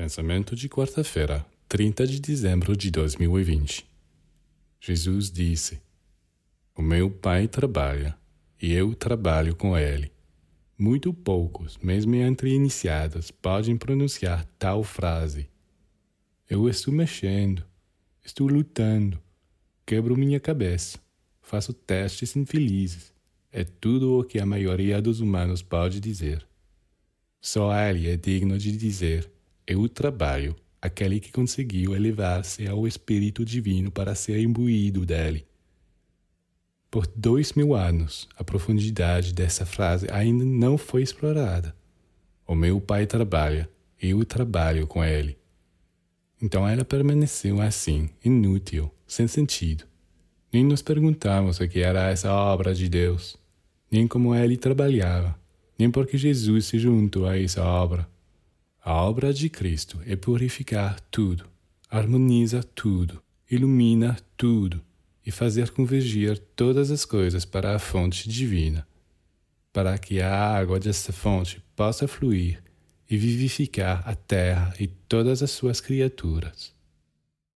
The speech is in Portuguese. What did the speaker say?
Pensamento de quarta-feira, 30 de dezembro de 2020. Jesus disse: O meu Pai trabalha e eu trabalho com ele. Muito poucos, mesmo entre iniciados, podem pronunciar tal frase. Eu estou mexendo, estou lutando, quebro minha cabeça, faço testes infelizes. É tudo o que a maioria dos humanos pode dizer. Só ele é digno de dizer é o trabalho, aquele que conseguiu elevar-se ao Espírito Divino para ser imbuído dele. Por dois mil anos, a profundidade dessa frase ainda não foi explorada. O meu pai trabalha, eu trabalho com ele. Então ela permaneceu assim, inútil, sem sentido. Nem nos perguntamos o que era essa obra de Deus, nem como ele trabalhava, nem porque Jesus se juntou a essa obra. A obra de Cristo é purificar tudo, harmoniza tudo, ilumina tudo e fazer convergir todas as coisas para a fonte divina, para que a água dessa fonte possa fluir e vivificar a terra e todas as suas criaturas.